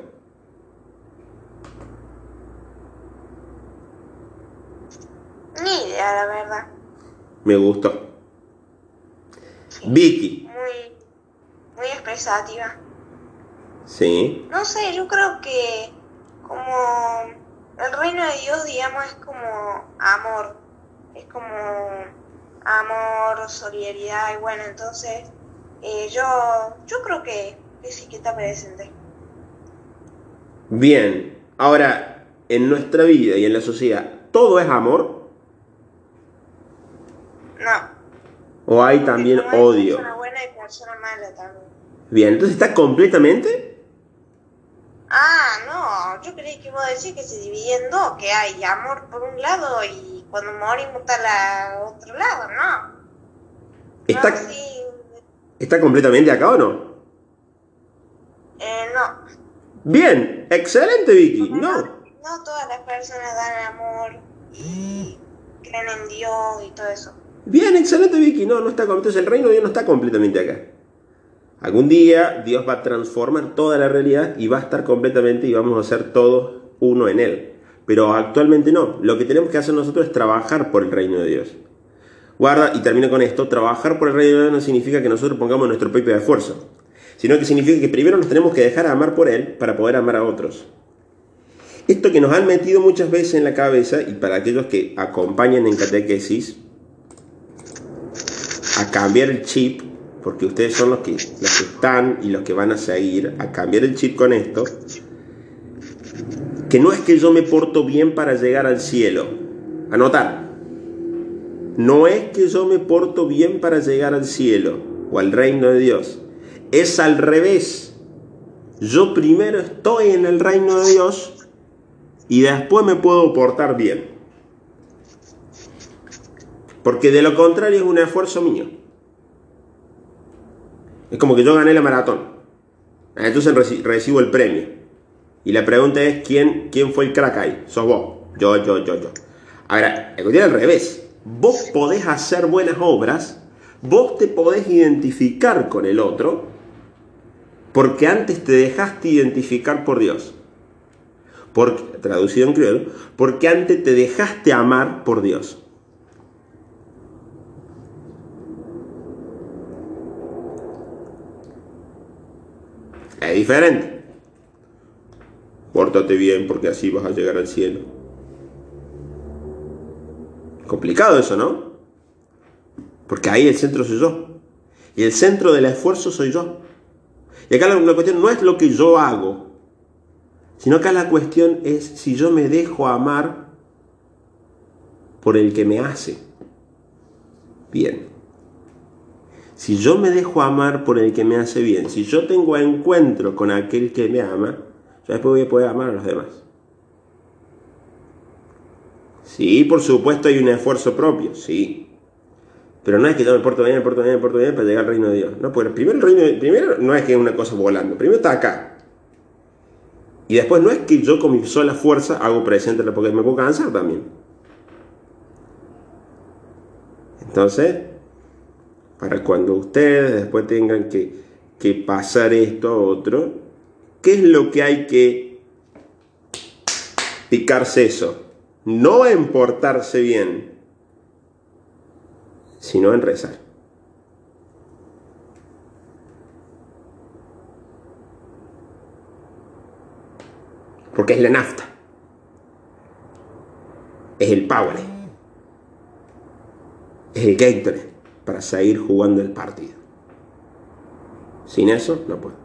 Ni idea, la verdad. Me gustó. Vicky. Muy, muy expresativa. Sí. No sé, yo creo que como el reino de Dios, digamos, es como amor. Es como amor, solidaridad y bueno, entonces eh, yo, yo creo que, que sí que está presente. Bien. Ahora, en nuestra vida y en la sociedad, ¿todo es amor? No. ¿O hay también como hay odio? persona buena y persona mala también. Bien, entonces está completamente. Ah, no, yo creí que iba a decir que se dividía en dos, que hay amor por un lado y cuando morimos está la otro lado, ¿no? ¿Está, No, sí, ¿Está completamente acá o no? eh, no. Bien, excelente Vicky. No. No todas las personas dan amor y creen en Dios y todo eso. Bien, excelente Vicky. No, no está com- entonces el reino de Dios no está completamente acá. Algún día Dios va a transformar toda la realidad y va a estar completamente y vamos a ser todos uno en Él. Pero actualmente no. Lo que tenemos que hacer nosotros es trabajar por el reino de Dios. Guarda, y termino con esto, trabajar por el reino de Dios no significa que nosotros pongamos nuestro propio esfuerzo, sino que significa que primero nos tenemos que dejar amar por Él para poder amar a otros. Esto que nos han metido muchas veces en la cabeza, y para aquellos que acompañan en catequesis, a cambiar el chip, porque ustedes son los que, los que están y los que van a seguir, a cambiar el chip con esto, que no es que yo me porto bien para llegar al cielo. Anotar. No es que yo me porto bien para llegar al cielo o al reino de Dios. Es al revés. Yo primero estoy en el reino de Dios y después me puedo portar bien. Porque de lo contrario es un esfuerzo mío. Es como que yo gané la maratón. Entonces reci- recibo el premio. Y la pregunta es, ¿quién, quién fue el crack ahí? Sos vos. Yo, yo, yo, yo. Ahora, la cuestión es al revés. Vos podés hacer buenas obras, vos te podés identificar con el otro, porque antes te dejaste identificar por Dios. Porque, traducido en criollo, porque antes te dejaste amar por Dios. Es diferente. Pórtate bien porque así vas a llegar al cielo. Complicado eso, ¿no? Porque ahí el centro soy yo. Y el centro del esfuerzo soy yo. Y acá la, la cuestión no es lo que yo hago, sino acá la cuestión es si yo me dejo amar por el que me hace. Bien. Si yo me dejo amar por el que me hace bien, si yo tengo encuentro con aquel que me ama, después voy a poder amar a los demás. Sí, por supuesto hay un esfuerzo propio, sí. Pero no es que yo me porto bien, me porto bien, me porto bien para llegar al reino de Dios. No, porque primero el reino primero no es que es una cosa volando, primero está acá. Y después no es que yo con mi sola fuerza hago presente porque me puedo cansar también. Entonces, para cuando ustedes después tengan que, que pasar esto a otro, ¿qué es lo que hay que picarse eso? No en portarse bien, sino en rezar. Porque es la nafta. Es el power. Es el Gatorade para seguir jugando el partido. Sin eso, no puedo.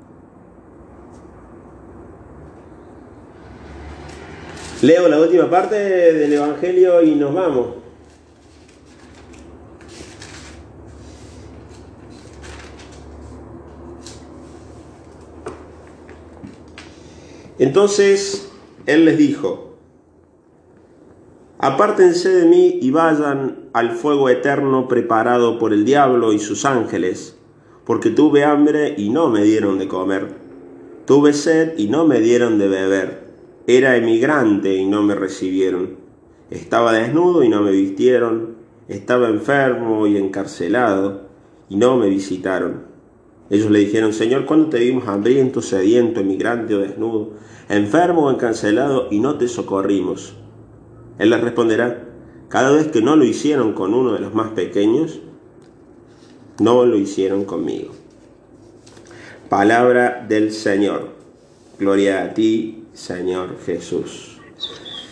Leo la última parte del Evangelio y nos vamos. Entonces él les dijo, apártense de mí y vayan al fuego eterno preparado por el diablo y sus ángeles, porque tuve hambre y no me dieron de comer, tuve sed y no me dieron de beber, era emigrante y no me recibieron, estaba desnudo y no me vistieron, estaba enfermo y encarcelado y no me visitaron. Ellos le dijeron, Señor, ¿cuándo te vimos hambriento, sediento, emigrante o desnudo, enfermo o encarcelado y no te socorrimos? Él les responderá, cada vez que no lo hicieron con uno de los más pequeños, no lo hicieron conmigo. Palabra del Señor. Gloria a ti, Señor Jesús.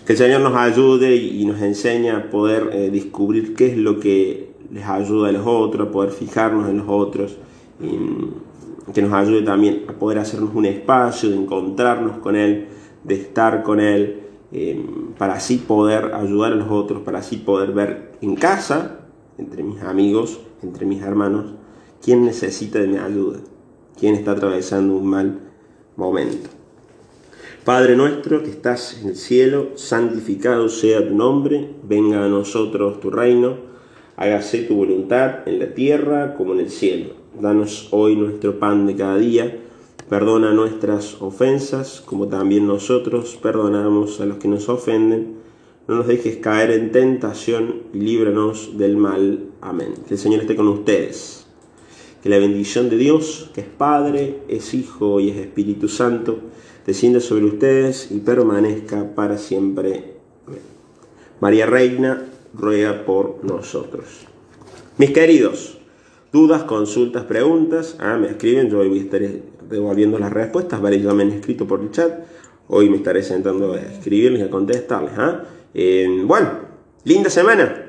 Que el Señor nos ayude y nos enseñe a poder eh, descubrir qué es lo que les ayuda a los otros, a poder fijarnos en los otros, y que nos ayude también a poder hacernos un espacio de encontrarnos con Él, de estar con Él, eh, para así poder ayudar a los otros, para así poder ver en casa, entre mis amigos, entre mis hermanos, quién necesita de mi ayuda, quién está atravesando un mal momento. Padre nuestro que estás en el cielo, santificado sea tu nombre, venga a nosotros tu reino, hágase tu voluntad en la tierra como en el cielo. Danos hoy nuestro pan de cada día, perdona nuestras ofensas como también nosotros perdonamos a los que nos ofenden. No nos dejes caer en tentación y líbranos del mal. Amén. Que el Señor esté con ustedes. Que la bendición de Dios, que es Padre, es Hijo y es Espíritu Santo, descienda sobre ustedes y permanezca para siempre. María Reina, ruega por nosotros. Mis queridos, dudas, consultas, preguntas, ah, me escriben, yo hoy voy a estar devolviendo las respuestas, varios ya me han escrito por el chat, hoy me estaré sentando a escribirles y a contestarles. ¿ah? Eh, bueno, linda semana.